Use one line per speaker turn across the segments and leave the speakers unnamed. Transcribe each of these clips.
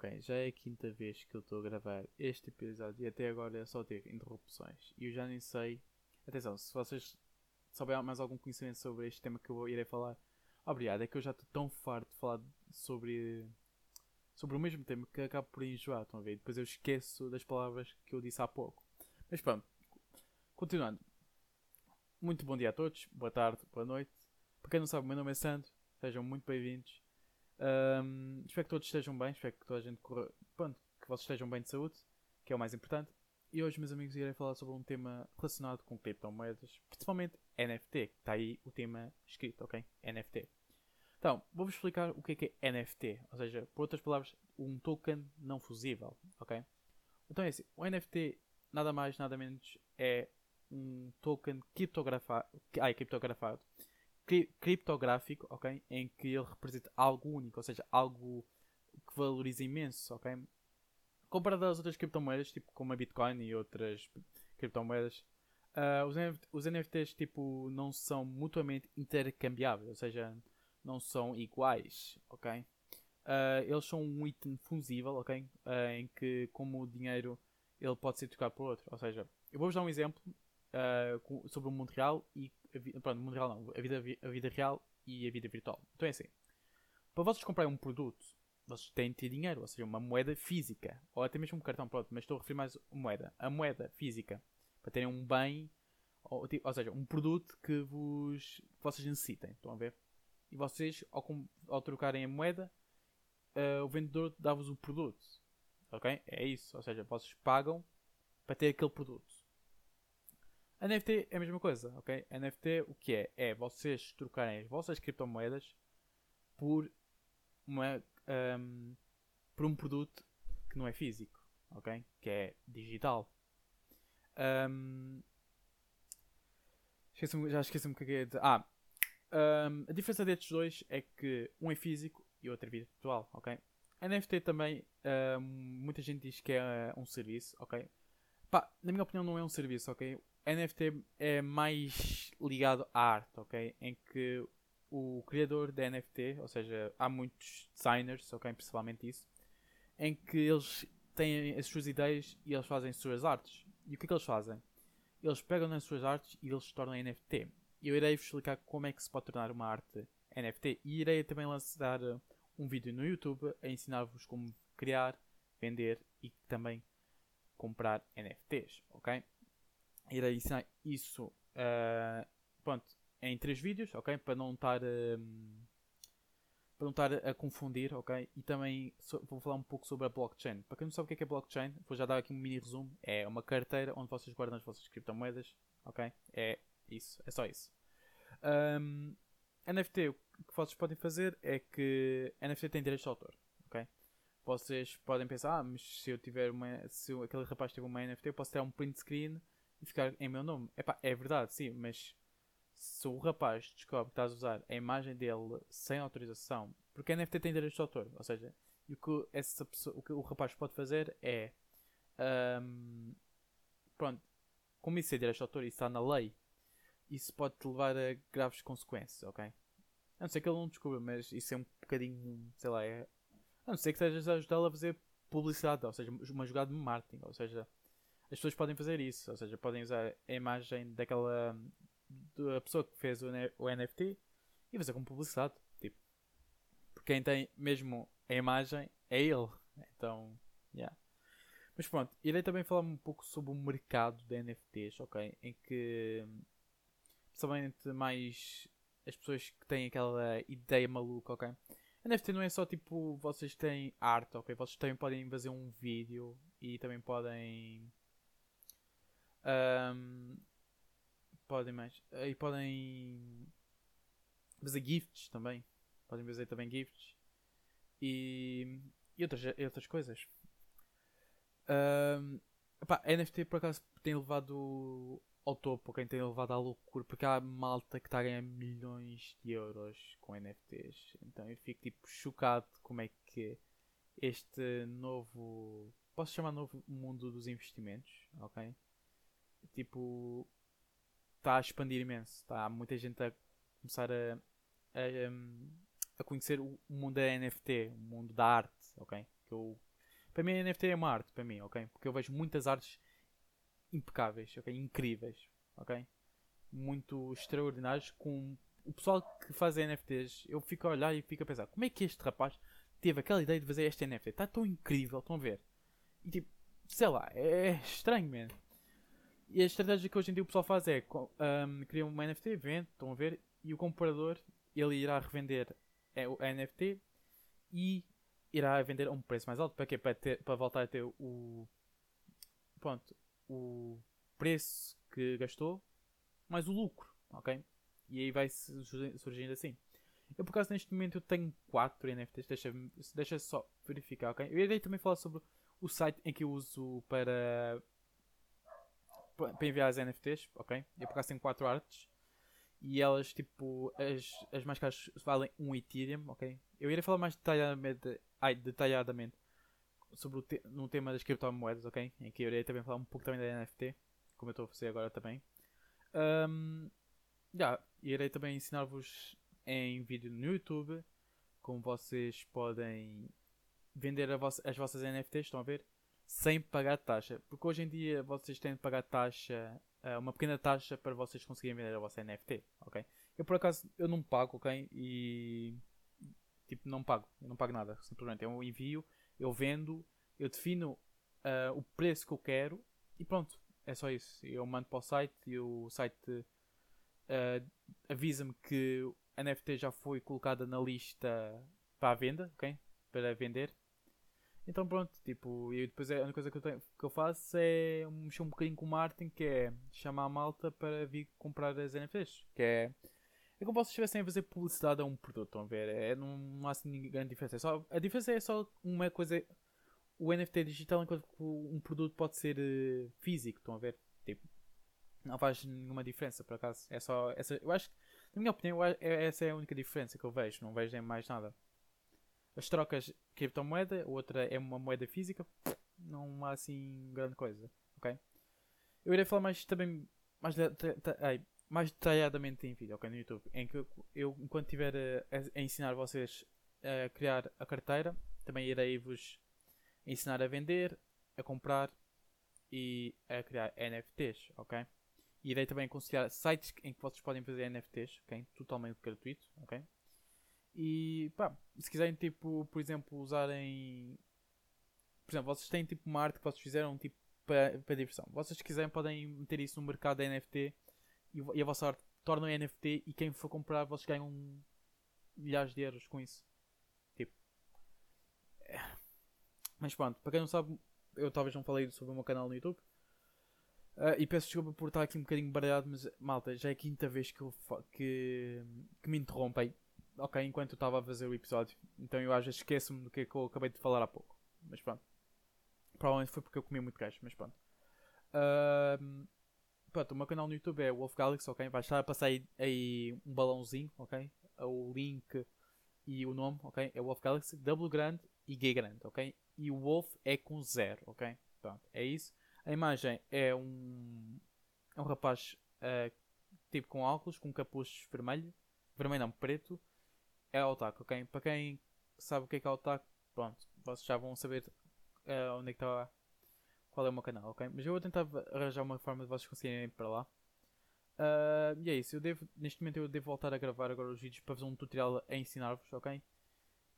Ok, já é a quinta vez que eu estou a gravar este episódio e até agora é só ter interrupções. E eu já nem sei. Atenção, se vocês souberem mais algum conhecimento sobre este tema que eu irei falar, obrigado. É que eu já estou tão farto de falar sobre, sobre o mesmo tema que acabo por enjoar. Estão a ver? Depois eu esqueço das palavras que eu disse há pouco. Mas pronto, continuando. Muito bom dia a todos, boa tarde, boa noite. Para quem não sabe, o meu nome é Sandro, sejam muito bem-vindos. Um, espero que todos estejam bem, espero que toda a gente corra, pronto, que vocês estejam bem de saúde, que é o mais importante. E hoje, meus amigos, irei falar sobre um tema relacionado com criptomoedas, principalmente NFT, que está aí o tema escrito, ok? NFT. Então, vou-vos explicar o que é, que é NFT, ou seja, por outras palavras, um token não fusível, ok? Então é assim, o NFT nada mais, nada menos é um token criptografado, ai, criptografado criptográfico, ok? Em que ele representa algo único, ou seja, algo que valoriza imenso, ok? Comparado às outras criptomoedas, tipo como a Bitcoin e outras criptomoedas, uh, os, os NFTs tipo, não são mutuamente intercambiáveis, ou seja, não são iguais, ok? Uh, eles são um item fusível, ok? Uh, em que, como o dinheiro, ele pode ser trocado por outro. Ou seja, eu vou-vos dar um exemplo sobre o mundo real e pronto, o mundo real não, a vida, a vida real e a vida virtual. Então é assim, para vocês comprarem um produto, vocês têm de ter dinheiro, ou seja, uma moeda física, ou até mesmo um cartão, pronto, mas estou a referir mais a moeda, a moeda física, para terem um bem, ou, ou seja, um produto que vos que vocês necessitem, estão a ver? E vocês, ao, ao trocarem a moeda, uh, o vendedor dá-vos o produto, ok? É isso, ou seja, vocês pagam para ter aquele produto. NFT é a mesma coisa, ok? NFT o que é? É vocês trocarem as vossas criptomoedas por, uma, um, por um produto que não é físico, ok? Que é digital. Um, esqueci já esqueci-me o que é dizer. Ah, um, a diferença destes dois é que um é físico e outro é virtual, ok? NFT também, um, muita gente diz que é um serviço, ok? Pá, na minha opinião não é um serviço, ok? NFT é mais ligado à arte, ok? Em que o criador da NFT, ou seja, há muitos designers, ok? Principalmente isso, em que eles têm as suas ideias e eles fazem as suas artes. E o que é que eles fazem? Eles pegam nas suas artes e eles se tornam NFT. E eu irei vos explicar como é que se pode tornar uma arte NFT. E irei também lançar um vídeo no YouTube a ensinar-vos como criar, vender e também comprar NFTs, ok? Irei ensinar isso uh, pronto, em três vídeos, ok? Para não estar um, para não estar a confundir, ok? E também so, vou falar um pouco sobre a blockchain. Para quem não sabe o que é, que é blockchain, vou já dar aqui um mini resumo. É uma carteira onde vocês guardam as vossas criptomoedas, ok? É isso, é só isso. Um, NFT, o que vocês podem fazer é que NFT tem direitos de autor, ok? Vocês podem pensar, ah, mas se eu tiver uma, se aquele rapaz tiver uma NFT, eu posso ter um print screen e ficar em meu nome. Epá, é verdade, sim, mas se o rapaz descobre que estás a usar a imagem dele sem autorização, porque a NFT tem direitos de autor, ou seja, o que, essa pessoa, o, que o rapaz pode fazer é um, pronto, como isso é direitos de autor e está na lei, isso pode te levar a graves consequências, ok? A não ser que ele não descubra, mas isso é um bocadinho, sei lá, é. A não ser que estejas a ajudá-lo a fazer publicidade, ou seja, uma jogada de marketing, ou seja, as pessoas podem fazer isso, ou seja, podem usar a imagem daquela da pessoa que fez o, NFT e fazer como publicidade, tipo, porque quem tem mesmo a imagem é ele, então, yeah. Mas pronto, irei também falar um pouco sobre o mercado de NFTs, ok? Em que, principalmente mais as pessoas que têm aquela ideia maluca, ok? NFT não é só tipo, vocês têm arte, ok? Vocês também podem fazer um vídeo e também podem um, podem mais. E podem fazer gifts também. Podem fazer também gifts. E, e outras, e outras coisas. Um, epá, a NFT por acaso tem levado ao topo, quem tem levado à loucura, porque há malta que está a ganhar milhões de euros com NFTs. Então eu fico tipo chocado como é que este novo. Posso chamar novo mundo dos investimentos, ok? Tipo está a expandir imenso. Está muita gente a começar a, a, a conhecer o mundo da NFT, o mundo da arte, ok? Que eu Para mim, a NFT é uma arte, para mim, ok? Porque eu vejo muitas artes impecáveis, ok? Incríveis, ok? Muito extraordinários com o pessoal que faz NFTs. Eu fico a olhar e fico a pensar, como é que este rapaz teve aquela ideia de fazer este NFT? Está tão incrível, estão a ver? E tipo, sei lá, é estranho, mesmo. E a estratégia que hoje em dia o pessoal faz é um, uma NFT, vende, estão a ver, e o comprador ele irá revender a NFT e irá vender a um preço mais alto. Para quê? Para, ter, para voltar a ter o. Pronto, o preço que gastou mais o lucro, ok? E aí vai surgindo assim. Eu por acaso neste momento eu tenho 4 NFTs, deixa, deixa só verificar, ok? Eu irei também falar sobre o site em que eu uso para, para enviar as NFTs, ok? Eu por acaso tenho 4 artes e elas, tipo, as, as mais caras valem 1 um Ethereum, ok? Eu irei falar mais detalhadamente, ai, detalhadamente sobre o te no tema das criptomoedas, ok? Em que eu irei também falar um pouco também da NFT, como eu estou a fazer agora também. Um, yeah, irei também ensinar-vos em vídeo no YouTube como vocês podem vender as vossas NFTs, estão a ver? Sem pagar taxa. Porque hoje em dia vocês têm de pagar taxa uh, uma pequena taxa para vocês conseguirem vender a vossa NFT, ok? Eu por acaso eu não pago, ok? E tipo não pago, eu não pago nada, simplesmente eu envio, eu vendo, eu defino uh, o preço que eu quero e pronto, é só isso. Eu mando para o site e o site uh, avisa-me que a NFT já foi colocada na lista para a venda, ok? Para vender então pronto, tipo, e depois é, a única coisa que eu, tenho, que eu faço é mexer um bocadinho com o marketing, que é chamar a malta para vir comprar as NFTs. Que é. É como se estivessem a fazer publicidade a um produto, estão a ver? É, não, não há assim grande diferença. É só, a diferença é só uma coisa. O NFT digital, enquanto que um produto pode ser uh, físico, estão a ver? Tipo, não faz nenhuma diferença, por acaso. É só. Essa, eu acho na minha opinião, é, essa é a única diferença que eu vejo. Não vejo mais nada as trocas criptomoeda, outra é uma moeda física, não há assim grande coisa, ok? Eu irei falar mais também mais, de, mais detalhadamente em vídeo, ok, no YouTube, em que eu, enquanto estiver a, a, ensinar vocês a criar a carteira, também irei vos ensinar a vender, a comprar e a criar NFTs, ok? Irei também aconselhar sites em que vocês podem fazer NFTs, ok? Totalmente gratuito, ok? E pá, se quiserem, tipo, por exemplo, usarem. Por exemplo, vocês têm tipo uma arte que vocês fizeram tipo para, para diversão. Vocês se quiserem podem meter isso no mercado da NFT e, e a vossa arte torna NFT e quem for comprar vocês ganham milhares de euros com isso. Tipo. É. Mas pronto, para quem não sabe, eu talvez não falei sobre o meu canal no YouTube. Uh, e peço desculpa por estar aqui um bocadinho baralhado, mas malta, já é a quinta vez que, eu que, que me interrompem ok, enquanto eu estava a fazer o episódio. Então eu às vezes esqueço-me do que, é que eu acabei de falar há pouco. Mas pronto. Provavelmente foi porque eu comi muito queijo, mas pronto. Uh, pronto, o meu canal no YouTube é Wolf Galaxy, ok? Vai estar a passar aí, aí, um balãozinho, ok? O link e o nome, ok? É Wolf Galaxy, W grande e G grande, ok? E o Wolf é com zero, ok? Pronto, é isso. A imagem é um, é um rapaz uh, tipo com óculos, com capuz vermelho, vermelho não, preto, é otaku, ok? Para quem sabe o que é que é otaku, pronto, vocês já vão saber uh, onde é que está, qual é o meu canal, ok? Mas eu vou tentar arranjar uma forma de vocês conseguirem ir para lá. Uh, e é isso, eu devo, neste momento eu devo voltar a gravar agora os vídeos para fazer um tutorial a ensinar-vos, ok?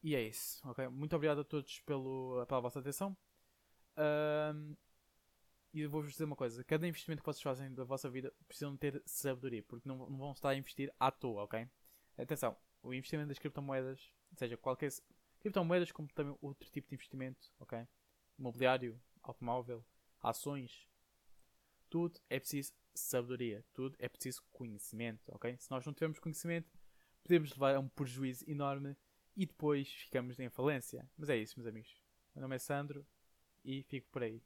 E é isso, ok? Muito obrigado a todos pelo, pela vossa atenção. Uh, e vou-vos dizer uma coisa: cada investimento que vocês fazem da vossa vida precisam ter sabedoria, porque não, não vão estar a investir à toa, ok? Atenção, o investimento das criptomoedas, seja qualquer criptomoedas como também outro tipo de investimento, ok? Imobiliário, automóvel, ações, tudo é preciso sabedoria, tudo é preciso conhecimento, ok? Se nós não tivermos conhecimento, podemos levar a um prejuízo enorme e depois ficamos em falência. Mas é isso, meus amigos. Meu nome é Sandro e fico por aí.